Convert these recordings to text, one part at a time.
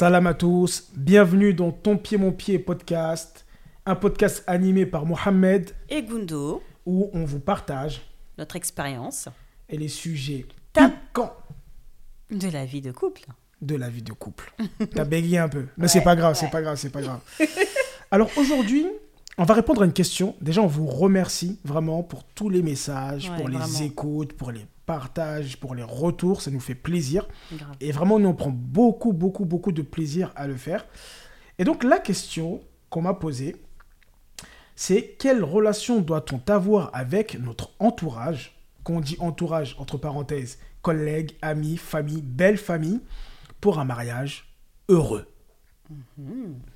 Salam à tous, bienvenue dans Ton Pied Mon Pied podcast, un podcast animé par Mohamed et Gundo, où on vous partage notre expérience et les sujets piquants de la vie de couple. de la vie de couple. T'as bégayé un peu, mais c'est Ouais, pas grave, c'est ouais. pas grave, c'est pas grave. Alors aujourd'hui, on va répondre à une question. Déjà, on vous remercie vraiment pour tous les messages, Ouais, pour les vraiment. écoutes, pour les partages, pour les retours, ça nous fait plaisir. Grave. Et vraiment, nous, on prend beaucoup, beaucoup, beaucoup de plaisir à le faire. Et donc, la question qu'on m'a posée, c'est quelle relation doit-on avoir avec notre entourage? Quand on dit entourage, entre parenthèses, collègues, amis, famille, belle famille, pour un mariage heureux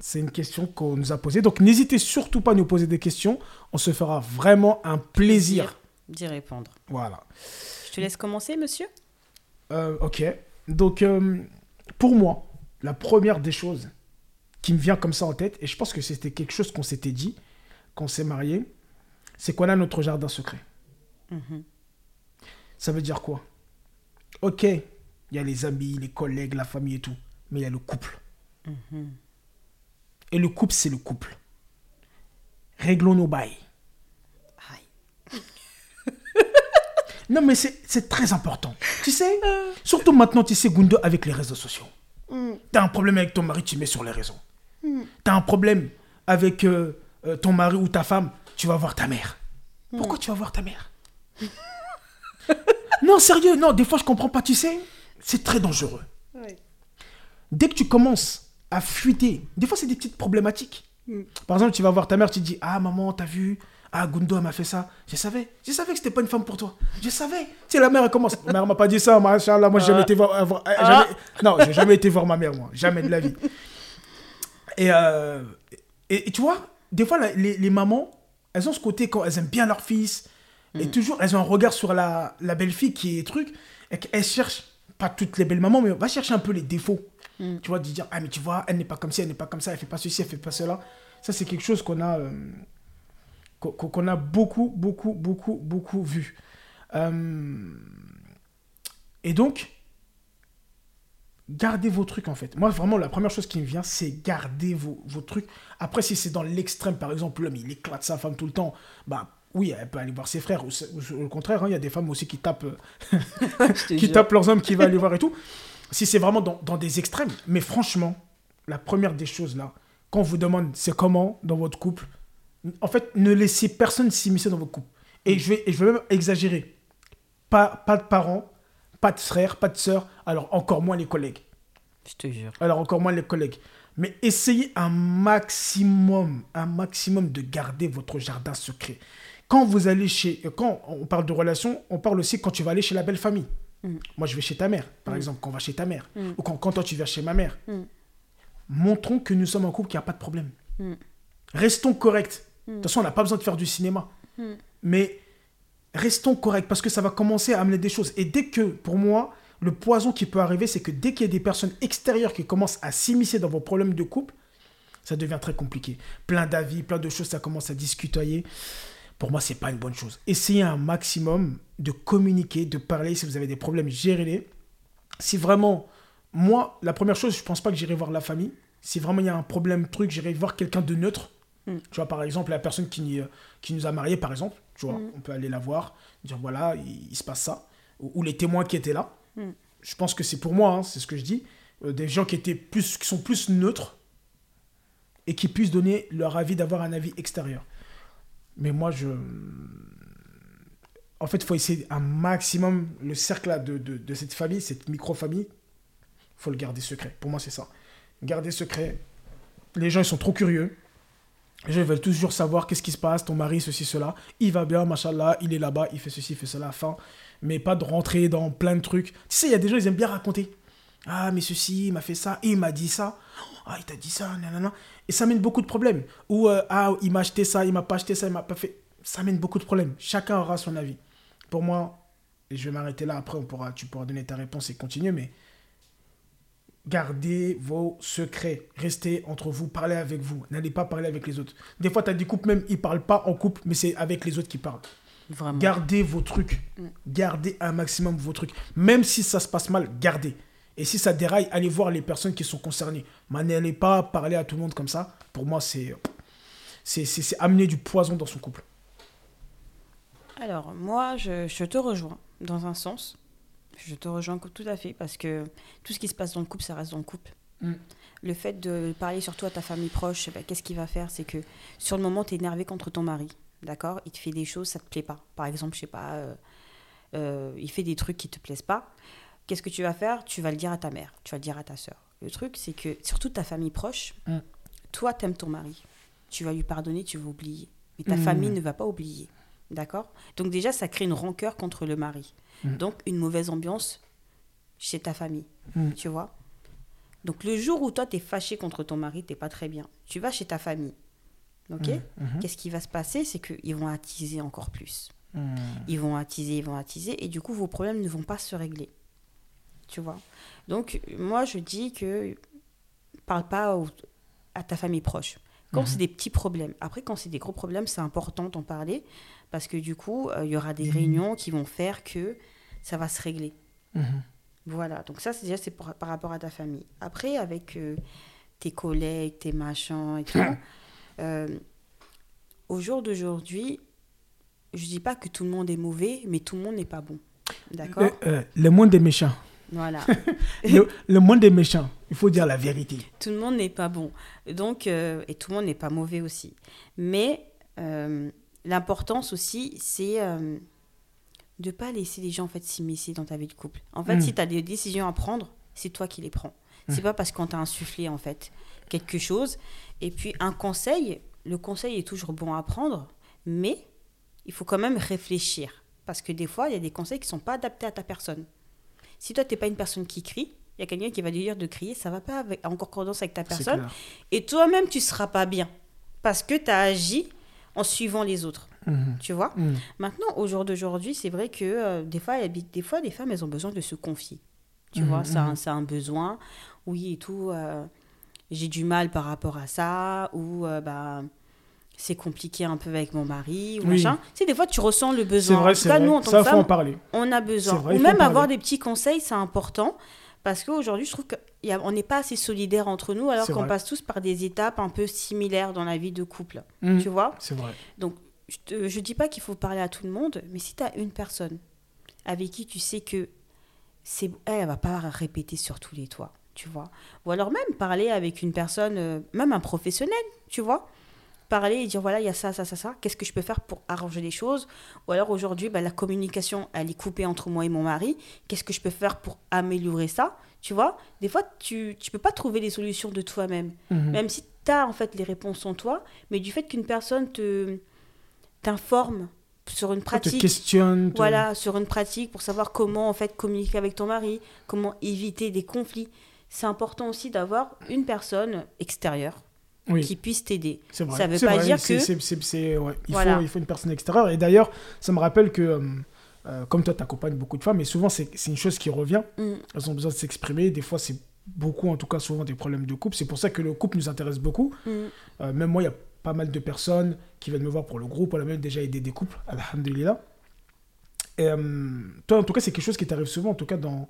C'est une question qu'on nous a posée. Donc, n'hésitez surtout pas à nous poser des questions. On se fera vraiment un plaisir. d'y répondre. Voilà. Je te laisse commencer, monsieur? Euh, ok. Donc, euh, pour moi, la première des choses qui me vient comme ça en tête, et je pense que c'était quelque chose qu'on s'était dit quand on s'est marié, c'est qu'on a notre jardin secret. Mhm. Ça veut dire quoi? Ok, il y a les amis, les collègues, la famille et tout, mais il y a le couple. Et le couple, c'est le couple. Réglons nos bails. Aïe. Non, mais c'est très important. Tu sais, surtout maintenant, tu sais, Gundo, avec les réseaux sociaux. T'as un problème avec ton mari, tu mets sur les réseaux. T'as un problème avec euh, euh, ton mari ou ta femme, tu vas voir ta mère. Pourquoi tu vas voir ta mère? Non, sérieux, non, des fois je comprends pas, tu sais. C'est très dangereux. Dès que tu commences à fuiter, des fois c'est des petites problématiques. Par exemple, tu vas voir ta mère, tu te dis Ah, maman, t'as vu? Ah, Gundo, elle m'a fait ça. Je savais. Je savais que c'était pas une femme pour toi. Je savais. Tu sais, la mère, elle commence. Ma mère m'a pas dit ça. Moi, j'ai jamais été voir. voir- euh, Ah. jamais- Non, j'ai jamais été voir ma mère, moi. Jamais de la vie. Et, euh, et, et tu vois, des fois, la- les, les mamans, elles ont ce côté quand elles aiment bien leur fils. Et toujours, elles ont un regard sur la, la belle-fille qui est truc. Et qu'elles cherchent, pas toutes les belles mamans, mais on va chercher un peu les défauts. Tu vois, de dire, ah, mais tu vois, elle n'est pas comme ci, elle n'est pas comme ça, elle fait pas ceci, elle fait pas cela. Ça, c'est quelque chose qu'on a, euh, qu'on a beaucoup, beaucoup, beaucoup, beaucoup vu. Euh, et donc, gardez vos trucs en fait. Moi, vraiment, la première chose qui me vient, c'est garder vos, vos trucs. Après, si c'est dans l'extrême, par exemple, l'homme, il éclate sa femme tout le temps, bah oui, elle peut aller voir ses frères. Ou, au contraire, hein, il y a des femmes aussi qui tapent, euh, qui tapent leurs hommes qui va aller voir et tout. Si c'est vraiment dans, dans des extrêmes. Mais franchement, la première des choses là, quand on vous demande c'est comment dans votre couple, en fait, ne laissez personne s'immiscer dans votre couple. Et je vais, et je vais même exagérer. Pas, pas de parents, pas de frères, pas de sœurs, alors encore moins les collègues. Je te jure. Alors encore moins les collègues. Mais essayez un maximum, un maximum de garder votre jardin secret. Quand vous allez chez, quand on parle de relation, on parle aussi quand tu vas aller chez la belle famille. Moi, je vais chez ta mère, par exemple, quand on va chez ta mère, ou quand, quand toi tu vas chez ma mère. Montrons que nous sommes un couple qui n'a pas de problème. Restons corrects. De toute façon, on n'a pas besoin de faire du cinéma. Mais restons corrects parce que ça va commencer à amener des choses. Et dès que, pour moi, le poison qui peut arriver, c'est que dès qu'il y a des personnes extérieures qui commencent à s'immiscer dans vos problèmes de couple, ça devient très compliqué. Plein d'avis, plein de choses, ça commence à discuter. Pour moi, c'est pas une bonne chose. Essayez un maximum de communiquer, de parler. Si vous avez des problèmes, gérez-les. Si vraiment, moi, la première chose, je pense pas que j'irai voir la famille. Si vraiment il y a un problème, truc, j'irai voir quelqu'un de neutre. Tu vois, par exemple, la personne qui, euh, qui nous a mariés, par exemple, tu vois, on peut aller la voir, dire voilà, il, il se passe ça. Ou, ou les témoins qui étaient là. Je pense que c'est pour moi, hein, c'est ce que je dis. euh, des gens qui, étaient plus, qui sont plus neutres et qui puissent donner leur avis, d'avoir un avis extérieur. Mais moi, je. En fait, il faut essayer un maximum, le cercle de, de, de cette famille, cette micro-famille, il faut le garder secret. Pour moi, c'est ça. Garder secret. Les gens, ils sont trop curieux. Les gens ils veulent toujours savoir qu'est-ce qui se passe, ton mari, ceci, cela. Il va bien, machallah, il est là-bas, il fait ceci, il fait cela, fin. Mais pas de rentrer dans plein de trucs. Tu sais, il y a des gens, ils aiment bien raconter. Ah, mais ceci, il m'a fait ça, et il m'a dit ça. Ah, il t'a dit ça, nanana. Et ça mène beaucoup de problèmes. Ou, euh, ah, il m'a acheté ça, il m'a pas acheté ça, il m'a pas fait. Ça mène beaucoup de problèmes. Chacun aura son avis. Pour moi, et je vais m'arrêter là, après, on pourra, tu pourras donner ta réponse et continuer, mais gardez vos secrets. Restez entre vous, parlez avec vous. N'allez pas parler avec les autres. Des fois, tu as des couples même, ils parlent pas en couple, mais c'est avec les autres qui parlent. Vraiment. Gardez vos trucs. Gardez un maximum vos trucs. Même si ça se passe mal, gardez. Et si ça déraille, allez voir les personnes qui sont concernées. Mais n'allez pas parler à tout le monde comme ça. Pour moi, c'est c'est amener du poison dans son couple. Alors, moi, je, je te rejoins dans un sens. Je te rejoins tout à fait parce que tout ce qui se passe dans le couple, ça reste dans le couple. Mm. Le fait de parler surtout à ta famille proche, eh ben, qu'est-ce qu'il va faire? C'est que sur le moment, tu es énervé contre ton mari. D'accord? Il te fait des choses, ça te plaît pas. Par exemple, je sais pas, euh, euh, il fait des trucs qui te plaisent pas. Qu'est-ce que tu vas faire? Tu vas le dire à ta mère, tu vas le dire à ta soeur. Le truc, c'est que surtout ta famille proche, Mm. toi, t'aimes ton mari. Tu vas lui pardonner, tu vas oublier. Mais ta Mm. famille ne va pas oublier. D'accord? Donc déjà, ça crée une rancœur contre le mari. Mm. Donc une mauvaise ambiance chez ta famille. Mm. Tu vois? Donc le jour où toi, tu es fâché contre ton mari, t'es pas très bien. Tu vas chez ta famille. Ok? Mhm. Qu'est-ce qui va se passer? C'est qu'ils vont attiser encore plus. Ils vont attiser, ils vont attiser, et du coup, vos problèmes ne vont pas se régler. Tu vois Donc, moi, je dis que parle pas au- à ta famille proche. Quand Mhm. c'est des petits problèmes. Après, quand c'est des gros problèmes, c'est important d'en parler, parce que du coup, euh, il y aura des réunions qui vont faire que ça va se régler. Mhm. Voilà, donc ça, c'est déjà c'est par, par rapport à ta famille. Après, avec euh, tes collègues, tes machins et tout, euh, au jour d'aujourd'hui, je dis pas que tout le monde est mauvais, mais tout le monde n'est pas bon. D'accord? Le, le monde des méchants. Voilà. Le, le monde des méchants. Il faut dire la vérité. tout le monde n'est pas bon. Donc, euh, et tout le monde n'est pas mauvais aussi. Mais euh, l'importance aussi, c'est euh, de pas laisser les gens en fait s'immiscer dans ta vie de couple. En fait, Mm. si tu as des décisions à prendre, c'est toi qui les prends. C'est pas parce qu'on t'a insufflé en fait quelque chose. Et puis un conseil, le conseil est toujours bon à prendre, mais il faut quand même réfléchir parce que des fois, il y a des conseils qui sont pas adaptés à ta personne. Si toi, t'es pas une personne qui crie, il y a quelqu'un qui va te dire de crier, ça va pas avec, en concordance avec ta personne. Et toi-même, tu seras pas bien. Parce que tu as agi en suivant les autres. Mhm. Tu vois Mhm. Maintenant, au jour d'aujourd'hui, c'est vrai que euh, des, fois, a- des fois, les femmes, elles ont besoin de se confier. Tu Mhm, vois, c'est un, mhm. c'est un besoin. Oui, et tout. euh, J'ai du mal par rapport à ça. Ou euh, bah, c'est compliqué un peu avec mon mari. Ou Oui. machin. Tu sais, des fois, tu ressens le besoin. vrai, en tout c'est cas, vrai. nous, en tant Ça, que faut en parler. on a besoin. Vrai, Ou même avoir des petits conseils, c'est important. Parce qu'aujourd'hui, je trouve qu'on n'est pas assez solidaires entre nous, alors qu'on passe tous par des étapes un peu similaires dans la vie de couple. Mhm. Tu vois? C'est vrai. Donc, je ne dis pas qu'il faut parler à tout le monde, mais si tu as une personne avec qui tu sais que c'est elle, elle va pas répéter sur tous les toits, tu vois? Ou alors même parler avec une personne, euh, même un professionnel, tu vois? Parler et dire voilà, il y a ça, ça, ça, ça, qu'est-ce que je peux faire pour arranger les choses? Ou alors aujourd'hui, bah, la communication, elle est coupée entre moi et mon mari, qu'est-ce que je peux faire pour améliorer ça? Tu vois? Des fois, tu ne peux pas trouver les solutions de toi-même Mhm. même si tu as en fait les réponses en toi, mais du fait qu'une personne te t'informe sur une Te pratique, questionne. te- voilà, sur une pratique pour savoir comment en fait communiquer avec ton mari, comment éviter des conflits. C'est important aussi d'avoir une personne extérieure Oui. qui puisse t'aider. Ça veut C'est pas vrai, dire que- c'est- ouais, il, Voilà. faut, il faut une personne extérieure. Et d'ailleurs, ça me rappelle que, euh, euh, comme toi, tu accompagnes beaucoup de femmes, et souvent, c'est une chose qui revient. Mm. Elles ont besoin de s'exprimer. Des fois, c'est beaucoup, en tout cas, souvent des problèmes de couple. C'est pour ça que le couple nous intéresse beaucoup. Mm. Euh, même moi, il y a pas mal de personnes qui viennent me voir pour le groupe. On a même déjà aidé des couples, alhamdulillah. Et toi, en tout cas, c'est quelque chose qui t'arrive souvent, en tout cas, dans,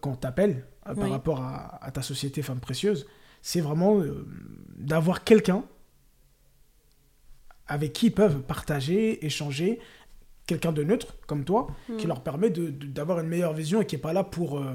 quand on t'appelle par rapport à, à ta société Femme Précieuse. C'est vraiment euh, d'avoir quelqu'un avec qui ils peuvent partager, échanger, quelqu'un de neutre, comme toi, qui Mm. leur permet de- de- d'avoir une meilleure vision et qui n'est pas là pour... euh,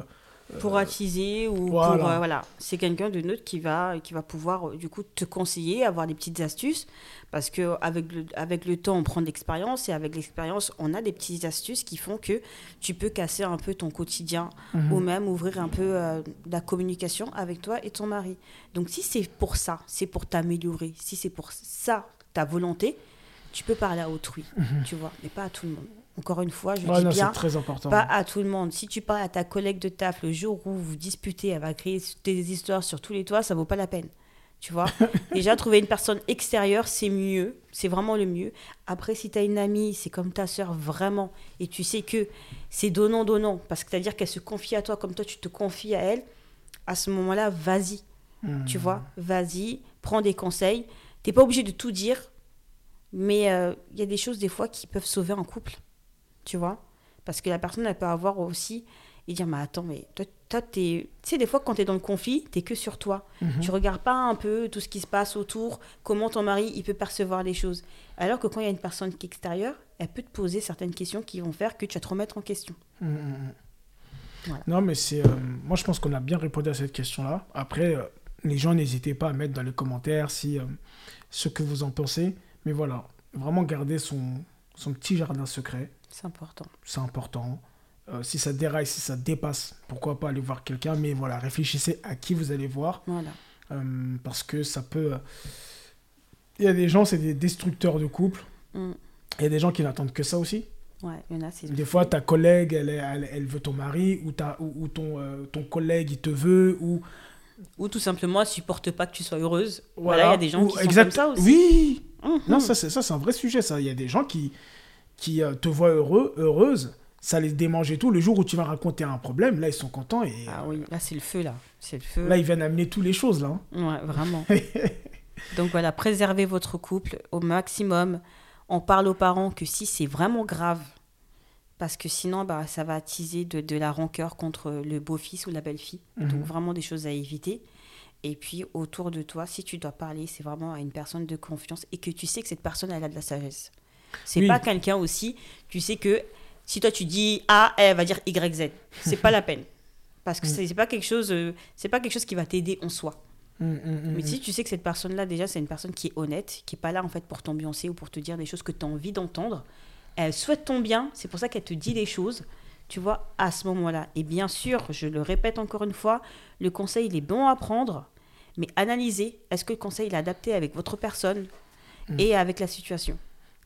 Pour attiser ou voilà. pour euh, voilà, c'est quelqu'un de neutre qui va qui va pouvoir euh, du coup te conseiller, avoir des petites astuces parce que avec le avec le temps on prend de l'expérience et avec l'expérience on a des petites astuces qui font que tu peux casser un peu ton quotidien Mhm. ou même ouvrir un peu euh, la communication avec toi et ton mari. Donc si c'est pour ça, c'est pour t'améliorer, si c'est pour ça ta volonté, tu peux parler à autrui, tu vois, mais pas à tout le monde. Encore une fois, je Ouais, dis non, bien, très important. pas à tout le monde. Si tu parles à ta collègue de taf le jour où vous disputez, elle va créer des histoires sur tous les toits, ça vaut pas la peine. Tu vois Déjà, trouver une personne extérieure, c'est mieux. C'est vraiment le mieux. Après, si tu as une amie, c'est comme ta soeur, vraiment. Et tu sais que c'est donnant-donnant. Parce que c'est-à-dire qu'elle se confie à toi comme toi, tu te confies à elle. À ce moment-là, vas-y. Mhm. Tu vois Vas-y, prends des conseils. T'es pas obligé de tout dire. Mais euh, il y a des choses, des fois, qui peuvent sauver un couple. Tu vois? Parce que la personne, elle peut avoir aussi et dire mais attends mais toi, toi t'es tu sais des fois quand t'es dans le conflit t'es que sur toi Mhm. tu regardes pas un peu tout ce qui se passe autour comment ton mari il peut percevoir les choses alors que quand il y a une personne qui est extérieure elle peut te poser certaines questions qui vont faire que tu vas te remettre en question mm, mm. Voilà. Non, mais c'est. euh, moi, je pense qu'on a bien répondu à cette question-là. Après, euh, les gens, n'hésitez pas à mettre dans les commentaires si, euh, ce que vous en pensez. Mais voilà, vraiment garder son, son petit jardin secret, c'est important c'est important. Euh, si ça déraille, si ça dépasse, pourquoi pas aller voir quelqu'un. Mais voilà, réfléchissez à qui vous allez voir. voilà euh, parce que ça peut. euh, Il y a des gens, c'est des destructeurs de couple. Mm. Il y a des gens qui n'attendent que ça aussi. ouais il y en a Des fois, ta collègue, elle, elle, elle veut ton mari, ou, ta, ou, ou ton, euh, ton collègue, il te veut, ou... ou tout simplement elle supporte pas que tu sois heureuse voilà il y a des gens ou- qui exact- sont comme ça aussi Oui Mhm. Non, ça, c'est ça, c'est un vrai sujet, ça. Il y a des gens qui, qui euh, te voient heureux, heureuse, ça les démange et tout. Le jour où tu vas raconter un problème, là, ils sont contents, et ah oui là c'est le feu là c'est le feu là, ils viennent amener toutes les choses, là. hein. Ouais, vraiment. Donc voilà, préservez votre couple au maximum. On parle aux parents que si c'est vraiment grave, parce que sinon, bah, ça va attiser de, de la rancœur contre le beau-fils ou la belle-fille. Mhm. Donc vraiment des choses à éviter. Et puis autour de toi, si tu dois parler, c'est vraiment à une personne de confiance et que tu sais que cette personne, elle a de la sagesse. C'est Oui. pas quelqu'un aussi, tu sais que si toi tu dis A, elle va dire Y, Z. C'est pas la peine. Parce que Mm. c'est pas quelque chose, euh, c'est pas quelque chose qui va t'aider en soi. Mm, mm, mm, Mais si tu sais que cette personne-là, déjà, c'est une personne qui est honnête, qui est pas là en fait pour t'ambiancer ou pour te dire des choses que tu as envie d'entendre. Elle souhaite ton bien, c'est pour ça qu'elle te dit des choses, tu vois, à ce moment-là. Et bien sûr, je le répète encore une fois, le conseil, il est bon à prendre, mais analysez, est-ce que le conseil il est adapté avec votre personne Mm. et avec la situation?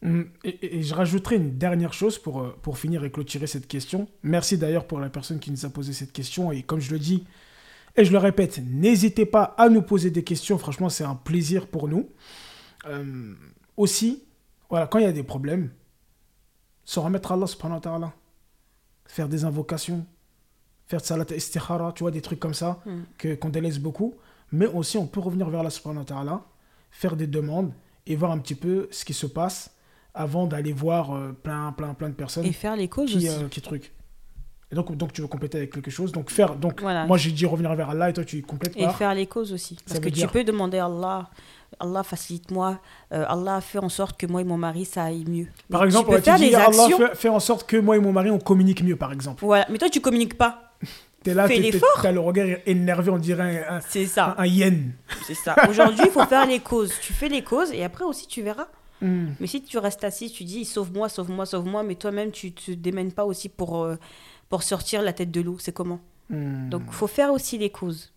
Mm, Et, et- et je rajouterai une dernière chose pour, euh, pour finir et clôturer cette question. Merci d'ailleurs pour la personne qui nous a posé cette question. Et comme je le dis, et je le répète, n'hésitez pas à nous poser des questions. Franchement, c'est un plaisir pour nous. Euh, aussi, voilà, quand il y a des problèmes, se remettre à Allah subhanahu wa ta'ala. Faire des invocations, faire de salat istikhara, tu vois, des trucs comme ça, Mm. que, qu'on délaisse beaucoup. Mais aussi, on peut revenir vers Allah subhanahu wa ta'ala, faire des demandes et voir un petit peu ce qui se passe avant d'aller voir euh, plein, plein, plein de personnes Et faire les causes qui, aussi. euh, qui truc. Et donc, donc, tu veux compléter avec quelque chose. Donc, faire. Donc, Voilà. moi, j'ai dit revenir vers Allah et toi, tu complètes Et par. faire les causes aussi. Parce Ça que tu dire- peux demander à Allah, Allah facilite-moi, euh, Allah fait en sorte que moi et mon mari, ça aille mieux. Par Mais exemple, tu peux faire tu dis des Allah actions. fait, fait en sorte que moi et mon mari, on communique mieux, par exemple. Voilà. Mais toi, tu communiques pas. T'es là, Fais l'effort. t'as le regard énervé, on dirait un, un, C'est ça. un yen. C'est ça. Aujourd'hui, il faut faire les causes. Tu fais les causes et après aussi, tu verras. Hmm. Mais si tu restes assis, tu dis sauve-moi, sauve-moi, sauve-moi, mais toi-même, tu te démènes pas aussi pour, euh, pour sortir la tête de l'eau. C'est comment? Hmm. Donc, faut faire aussi les causes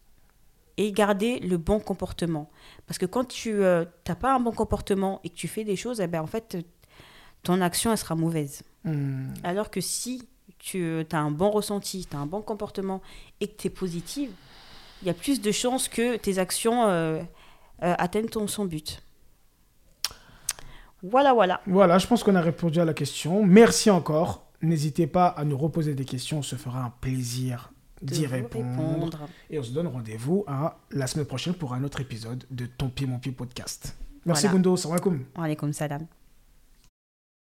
et garder le bon comportement. Parce que quand tu n'as pas un bon comportement et que tu fais des choses, eh ben, en fait, ton action, elle sera mauvaise. Hmm. Alors que si tu as un bon ressenti, tu as un bon comportement et que tu es positive, il y a plus de chances que tes actions euh, euh, atteignent ton, son but. Voilà, voilà. Voilà, je pense qu'on a répondu à la question. Merci encore. N'hésitez pas à nous reposer des questions. On se fera un plaisir d'y répondre. Et on se donne rendez-vous à la semaine prochaine pour un autre épisode de Ton Pied Mon Pied podcast. Merci Voilà. Gundo, salam alaikum. Wa alaikum salam.